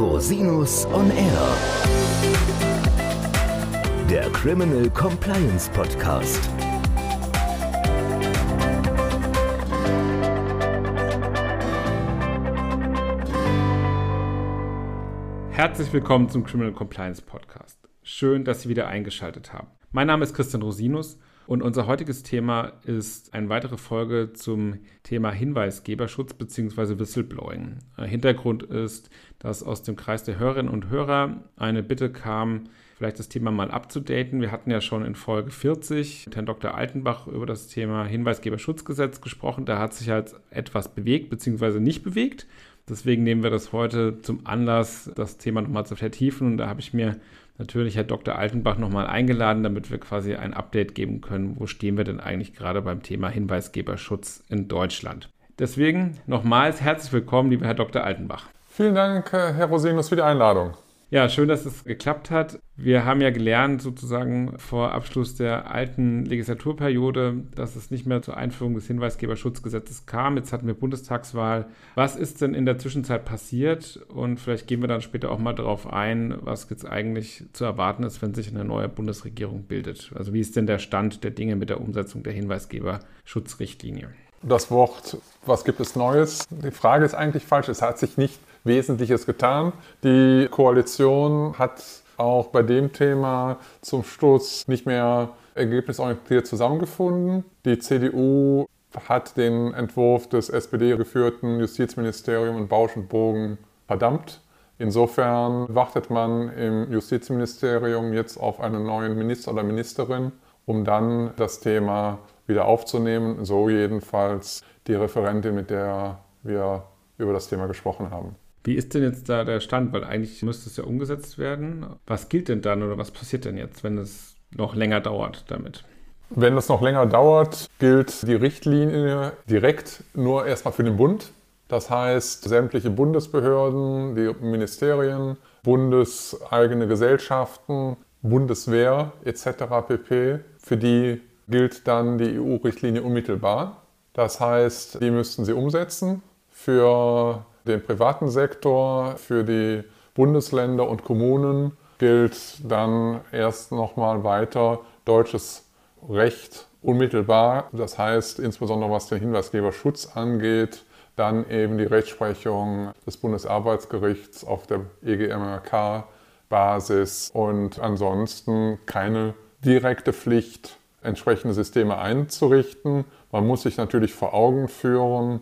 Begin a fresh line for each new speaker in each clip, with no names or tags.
Rosinus on Air. Der Criminal Compliance Podcast.
Herzlich willkommen zum Criminal Compliance Podcast. Schön, dass Sie wieder eingeschaltet haben. Mein Name ist Christian Rosinus und unser heutiges Thema ist eine weitere Folge zum Thema Hinweisgeberschutz bzw. Whistleblowing. Äh, Hintergrund ist, dass aus dem Kreis der Hörerinnen und Hörer eine Bitte kam, vielleicht das Thema mal abzudaten. Wir hatten ja schon in Folge 40 mit Herrn Dr. Altenbach über das Thema Hinweisgeberschutzgesetz gesprochen. Da hat sich halt etwas bewegt bzw. nicht bewegt. Deswegen nehmen wir das heute zum Anlass, das Thema nochmal zu vertiefen. Und da habe ich mir natürlich Herr Dr. Altenbach nochmal eingeladen, damit wir quasi ein Update geben können, wo stehen wir denn eigentlich gerade beim Thema Hinweisgeberschutz in Deutschland. Deswegen nochmals herzlich willkommen, lieber Herr Dr. Altenbach.
Vielen Dank, Herr Rosinus, für die Einladung.
Ja, schön, dass es geklappt hat. Wir haben ja gelernt, sozusagen vor Abschluss der alten Legislaturperiode, dass es nicht mehr zur Einführung des Hinweisgeberschutzgesetzes kam. Jetzt hatten wir Bundestagswahl. Was ist denn in der Zwischenzeit passiert? Und vielleicht gehen wir dann später auch mal darauf ein, was jetzt eigentlich zu erwarten ist, wenn sich eine neue Bundesregierung bildet. Also wie ist denn der Stand der Dinge mit der Umsetzung der Hinweisgeberschutzrichtlinie?
Das Wort, was gibt es Neues? Die Frage ist eigentlich falsch. Es hat sich nicht Wesentliches getan. Die Koalition hat auch bei dem Thema zum Schluss nicht mehr ergebnisorientiert zusammengefunden. Die CDU hat den Entwurf des SPD-geführten Justizministeriums in Bausch und Bogen verdammt. Insofern wartet man im Justizministerium jetzt auf einen neuen Minister oder Ministerin, um dann das Thema wieder aufzunehmen. So jedenfalls die Referentin, mit der wir über das Thema gesprochen haben.
Wie ist denn jetzt da der Stand? Weil eigentlich müsste es ja umgesetzt werden. Was gilt denn dann oder was passiert denn jetzt, wenn es noch länger dauert damit?
Wenn es noch länger dauert, gilt die Richtlinie direkt nur erstmal für den Bund. Das heißt, sämtliche Bundesbehörden, die Ministerien, bundeseigene Gesellschaften, Bundeswehr etc. pp. Für die gilt dann die EU-Richtlinie unmittelbar. Das heißt, die müssten sie umsetzen. Für den privaten Sektor, für die Bundesländer und Kommunen gilt dann erst nochmal weiter deutsches Recht unmittelbar. Das heißt, insbesondere was den Hinweisgeberschutz angeht, dann eben die Rechtsprechung des Bundesarbeitsgerichts auf der EGMRK-Basis und ansonsten keine direkte Pflicht, entsprechende Systeme einzurichten. Man muss sich natürlich vor Augen führen,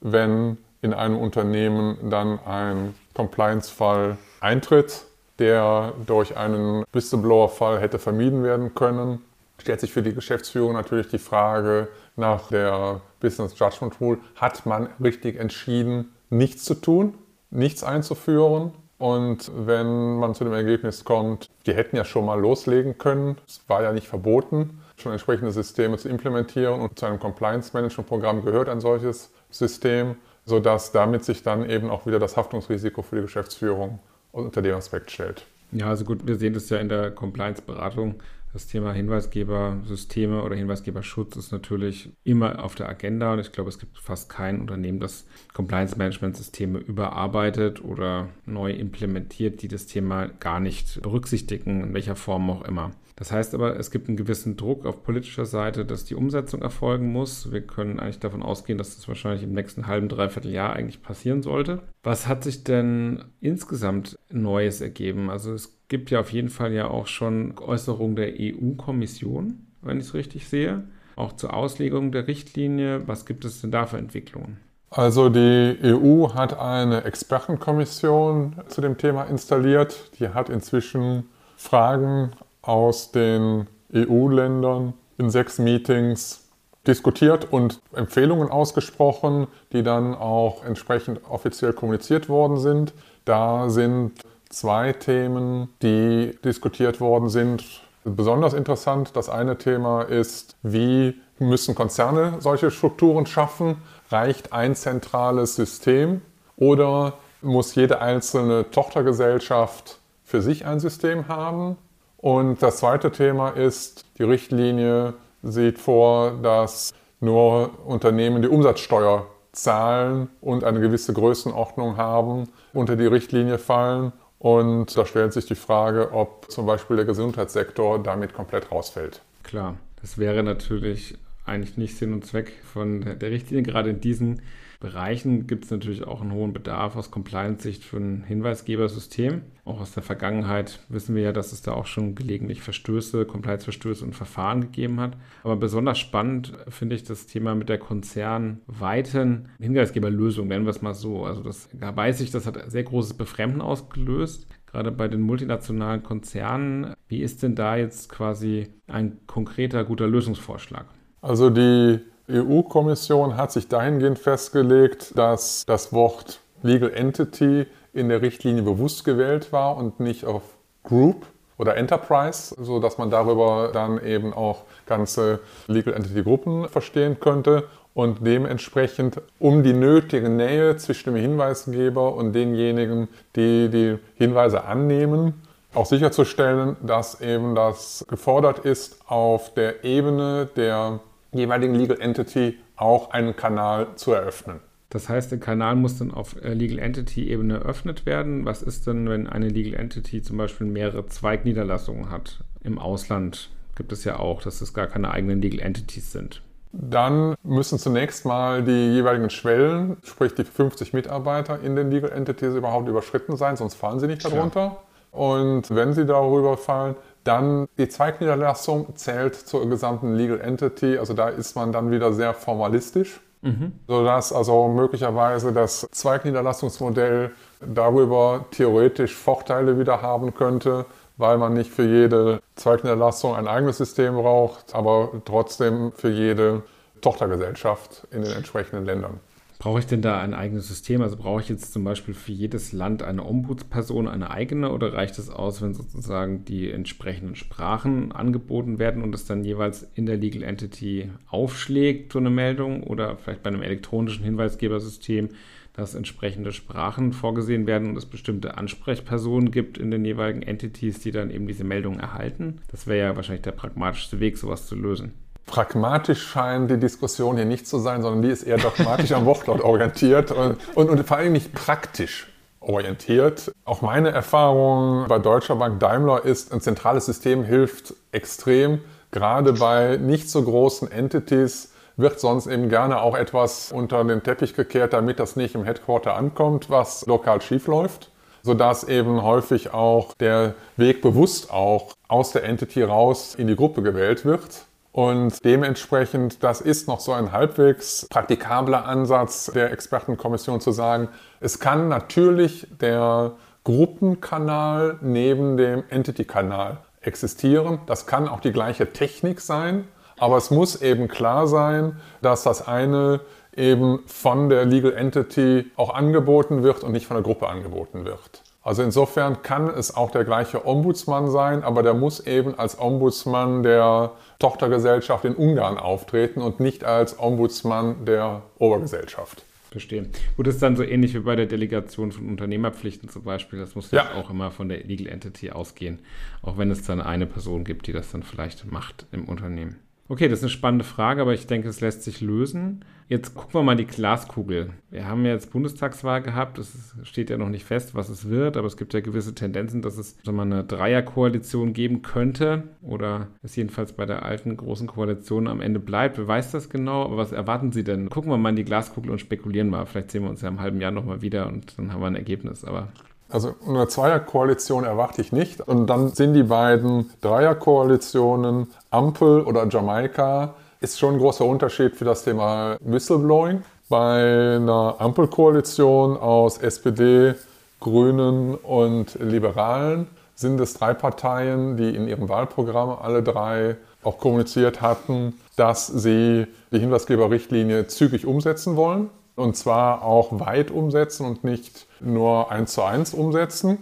wenn in einem Unternehmen dann ein Compliance-Fall eintritt, der durch einen Whistleblower-Fall hätte vermieden werden können, stellt sich für die Geschäftsführung natürlich die Frage nach der Business Judgment Rule, hat man richtig entschieden, nichts zu tun, nichts einzuführen? Und wenn man zu dem Ergebnis kommt, die hätten ja schon mal loslegen können, es war ja nicht verboten, schon entsprechende Systeme zu implementieren und zu einem Compliance-Management-Programm gehört ein solches System, sodass damit sich dann eben auch wieder das Haftungsrisiko für die Geschäftsführung unter dem Aspekt stellt.
Ja, also gut, wir sehen das ja in der Compliance-Beratung. Das Thema Hinweisgebersysteme oder Hinweisgeberschutz ist natürlich immer auf der Agenda und ich glaube, es gibt fast kein Unternehmen, das Compliance-Management-Systeme überarbeitet oder neu implementiert, die das Thema gar nicht berücksichtigen, in welcher Form auch immer. Das heißt aber, es gibt einen gewissen Druck auf politischer Seite, dass die Umsetzung erfolgen muss. Wir können eigentlich davon ausgehen, dass das wahrscheinlich im nächsten halben, dreiviertel Jahr eigentlich passieren sollte. Was hat sich denn insgesamt Neues ergeben? Also es gibt ja auf jeden Fall ja auch schon Äußerungen der EU-Kommission, wenn ich es richtig sehe, auch zur Auslegung der Richtlinie. Was gibt es denn da für Entwicklungen?
Also die EU hat eine Expertenkommission zu dem Thema installiert. Die hat inzwischen Fragen aus den EU-Ländern in sechs Meetings diskutiert und Empfehlungen ausgesprochen, die dann auch entsprechend offiziell kommuniziert worden sind. Da sind zwei Themen, die diskutiert worden sind, besonders interessant. Das eine Thema ist, wie müssen Konzerne solche Strukturen schaffen? Reicht ein zentrales System oder muss jede einzelne Tochtergesellschaft für sich ein System haben? Und das zweite Thema ist, die Richtlinie sieht vor, dass nur Unternehmen, die Umsatzsteuer Zahlen und eine gewisse Größenordnung haben, unter die Richtlinie fallen. Und da stellt sich die Frage, ob zum Beispiel der Gesundheitssektor damit komplett rausfällt.
Klar, das wäre natürlich eigentlich nicht Sinn und Zweck von der Richtlinie. Gerade in diesen Bereichen gibt es natürlich auch einen hohen Bedarf aus Compliance-Sicht für ein Hinweisgebersystem. Auch aus der Vergangenheit wissen wir ja, dass es da auch schon gelegentlich Verstöße, Compliance-Verstöße und Verfahren gegeben hat. Aber besonders spannend finde ich das Thema mit der konzernweiten Hinweisgeberlösung, nennen wir es mal so. Also das da weiß ich, das hat sehr großes Befremden ausgelöst gerade bei den multinationalen Konzernen. Wie ist denn da jetzt quasi ein konkreter, guter Lösungsvorschlag?
Also die EU-Kommission hat sich dahingehend festgelegt, dass das Wort Legal Entity in der Richtlinie bewusst gewählt war und nicht auf Group oder Enterprise, sodass man darüber dann eben auch ganze Legal Entity Gruppen verstehen könnte und dementsprechend um die nötige Nähe zwischen dem Hinweisgeber und denjenigen, die die Hinweise annehmen, auch sicherzustellen, dass eben das gefordert ist, auf der Ebene der jeweiligen Legal Entity auch einen Kanal zu eröffnen.
Das heißt, der Kanal muss dann auf äh, Legal Entity-Ebene eröffnet werden. Was ist denn, wenn eine Legal Entity zum Beispiel mehrere Zweigniederlassungen hat? Im Ausland gibt es ja auch, dass es gar keine eigenen Legal Entities sind.
Dann müssen zunächst mal die jeweiligen Schwellen, sprich die 50 Mitarbeiter in den Legal Entities überhaupt überschritten sein, sonst fallen sie nicht darunter. Klar. Und wenn sie darüber fallen, dann die Zweigniederlassung zählt zur gesamten Legal Entity, also da ist man dann wieder sehr formalistisch, mhm. sodass also möglicherweise das Zweigniederlassungsmodell darüber theoretisch Vorteile wieder haben könnte, weil man nicht für jede Zweigniederlassung ein eigenes System braucht, aber trotzdem für jede Tochtergesellschaft in den entsprechenden Ländern.
Brauche ich denn da ein eigenes System? Also brauche ich jetzt zum Beispiel für jedes Land eine Ombudsperson, eine eigene, oder reicht es aus, wenn sozusagen die entsprechenden Sprachen angeboten werden und es dann jeweils in der Legal Entity aufschlägt, so eine Meldung, oder vielleicht bei einem elektronischen Hinweisgebersystem, dass entsprechende Sprachen vorgesehen werden und es bestimmte Ansprechpersonen gibt in den jeweiligen Entities, die dann eben diese Meldung erhalten? Das wäre ja wahrscheinlich der pragmatischste Weg, sowas zu lösen
pragmatisch scheint die Diskussion hier nicht zu sein, sondern die ist eher dogmatisch am Wortlaut orientiert und, und, und, vor allem nicht praktisch orientiert. Auch meine Erfahrung bei Deutscher Bank Daimler ist, ein zentrales System hilft extrem. Gerade bei nicht so großen Entities wird sonst eben gerne auch etwas unter den Teppich gekehrt, damit das nicht im Headquarter ankommt, was lokal schief läuft sodass eben häufig auch der Weg bewusst auch aus der Entity raus in die Gruppe gewählt wird. Und dementsprechend, das ist noch so ein halbwegs praktikabler Ansatz der Expertenkommission zu sagen, es kann natürlich der Gruppenkanal neben dem Entity-Kanal existieren. Das kann auch die gleiche Technik sein, aber es muss eben klar sein, dass das eine eben von der Legal Entity auch angeboten wird und nicht von der Gruppe angeboten wird. Also insofern kann es auch der gleiche Ombudsmann sein, aber der muss eben als Ombudsmann der Tochtergesellschaft in Ungarn auftreten und nicht als Ombudsmann der Obergesellschaft.
Verstehe. Gut, das ist dann so ähnlich wie bei der Delegation von Unternehmerpflichten zum Beispiel. Das muss ja auch immer von der Legal Entity ausgehen, auch wenn es dann eine Person gibt, die das dann vielleicht macht im Unternehmen. Okay, das ist eine spannende Frage, aber ich denke, es lässt sich lösen. Jetzt gucken wir mal die Glaskugel. Wir haben ja jetzt Bundestagswahl gehabt. Es steht ja noch nicht fest, was es wird, aber es gibt ja gewisse Tendenzen, dass es mal eine Dreierkoalition geben könnte oder es jedenfalls bei der alten großen Koalition am Ende bleibt. Wer weiß das genau? Aber was erwarten Sie denn? Gucken wir mal in die Glaskugel und spekulieren mal. Vielleicht sehen wir uns ja im halben Jahr nochmal wieder und dann haben wir ein Ergebnis. Aber
also eine Zweierkoalition erwarte ich nicht. Und dann sind die beiden Dreierkoalitionen Ampel oder Jamaika. Ist schon ein großer Unterschied für das Thema Whistleblowing. Bei einer Ampelkoalition aus SPD, Grünen und Liberalen sind es drei Parteien, die in ihrem Wahlprogramm alle drei auch kommuniziert hatten, dass sie die Hinweisgeberrichtlinie zügig umsetzen wollen. Und zwar auch weit umsetzen und nicht nur eins zu eins umsetzen.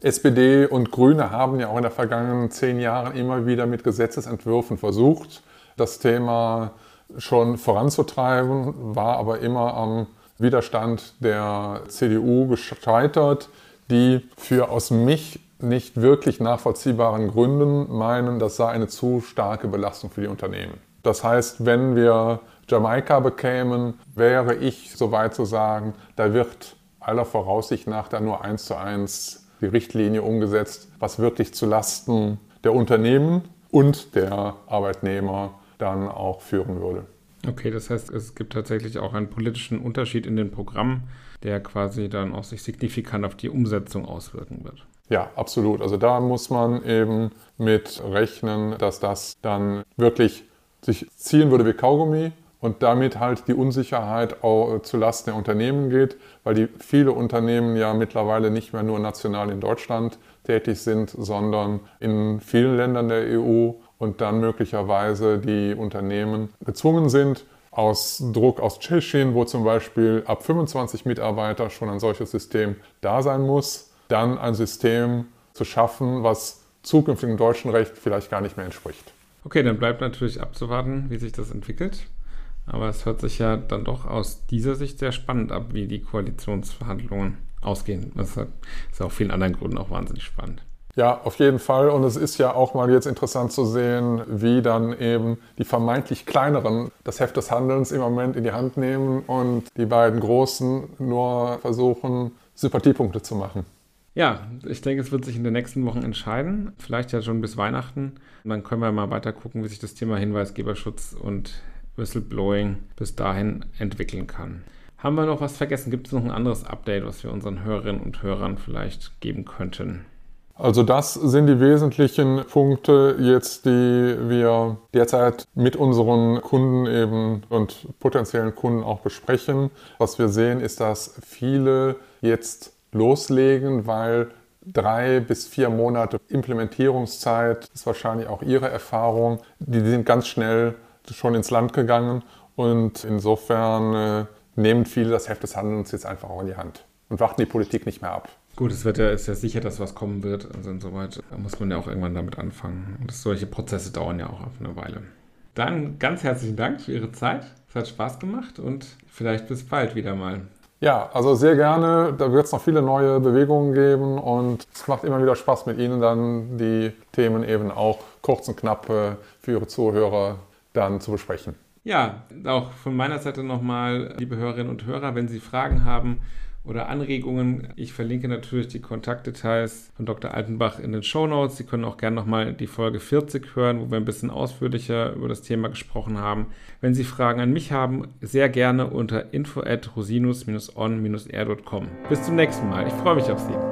SPD und Grüne haben ja auch in den vergangenen zehn Jahren immer wieder mit Gesetzesentwürfen versucht, das Thema schon voranzutreiben, war aber immer am Widerstand der CDU gescheitert, die für aus mich nicht wirklich nachvollziehbaren Gründen meinen, das sei eine zu starke Belastung für die Unternehmen. Das heißt, wenn wir Jamaika bekämen, wäre ich so weit zu sagen, da wird aller Voraussicht nach dann nur eins zu eins die Richtlinie umgesetzt, was wirklich zu Lasten der Unternehmen und der Arbeitnehmer dann auch führen würde.
Okay, das heißt, es gibt tatsächlich auch einen politischen Unterschied in den Programmen, der quasi dann auch sich signifikant auf die Umsetzung auswirken wird.
Ja, absolut. Also da muss man eben mit rechnen, dass das dann wirklich sich ziehen würde wie Kaugummi und damit halt die Unsicherheit auch zu Lasten der Unternehmen geht, weil die viele Unternehmen ja mittlerweile nicht mehr nur national in Deutschland tätig sind, sondern in vielen Ländern der EU und dann möglicherweise die Unternehmen gezwungen sind, aus Druck aus Tschechien, wo zum Beispiel ab 25 Mitarbeiter schon ein solches System da sein muss, dann ein System zu schaffen, was zukünftigem deutschen Recht vielleicht gar nicht mehr entspricht.
Okay, dann bleibt natürlich abzuwarten, wie sich das entwickelt. Aber es hört sich ja dann doch aus dieser Sicht sehr spannend ab, wie die Koalitionsverhandlungen ausgehen. Das ist auch vielen anderen Gründen auch wahnsinnig spannend.
Ja, auf jeden Fall. Und es ist ja auch mal jetzt interessant zu sehen, wie dann eben die vermeintlich kleineren das Heft des Handelns im Moment in die Hand nehmen und die beiden Großen nur versuchen, Sympathiepunkte zu machen.
Ja, ich denke, es wird sich in den nächsten Wochen entscheiden. Vielleicht ja schon bis Weihnachten. Und dann können wir mal weiter gucken, wie sich das Thema Hinweisgeberschutz und Whistleblowing bis dahin entwickeln kann. Haben wir noch was vergessen? Gibt es noch ein anderes Update, was wir unseren Hörerinnen und Hörern vielleicht geben könnten?
Also das sind die wesentlichen Punkte jetzt, die wir derzeit mit unseren Kunden eben und potenziellen Kunden auch besprechen. Was wir sehen, ist, dass viele jetzt loslegen, weil drei bis vier Monate Implementierungszeit ist wahrscheinlich auch ihre Erfahrung. Die sind ganz schnell schon ins Land gegangen und insofern äh, nehmen viele das Heft des Handelns jetzt einfach auch in die Hand und warten die Politik nicht mehr ab.
Gut, es wird ja, ist ja sicher, dass was kommen wird. Also insoweit muss man ja auch irgendwann damit anfangen. Und solche Prozesse dauern ja auch auf eine Weile. Dann ganz herzlichen Dank für Ihre Zeit. Es hat Spaß gemacht und vielleicht bis bald wieder mal.
Ja, also sehr gerne. Da wird es noch viele neue Bewegungen geben und es macht immer wieder Spaß mit Ihnen dann die Themen eben auch kurz und knapp für Ihre Zuhörer dann zu besprechen.
Ja, auch von meiner Seite nochmal, liebe Hörerinnen und Hörer, wenn Sie Fragen haben, oder Anregungen. Ich verlinke natürlich die Kontaktdetails von Dr. Altenbach in den Show Notes. Sie können auch gerne nochmal die Folge 40 hören, wo wir ein bisschen ausführlicher über das Thema gesprochen haben. Wenn Sie Fragen an mich haben, sehr gerne unter info at rosinus-on-r.com. Bis zum nächsten Mal. Ich freue mich auf Sie.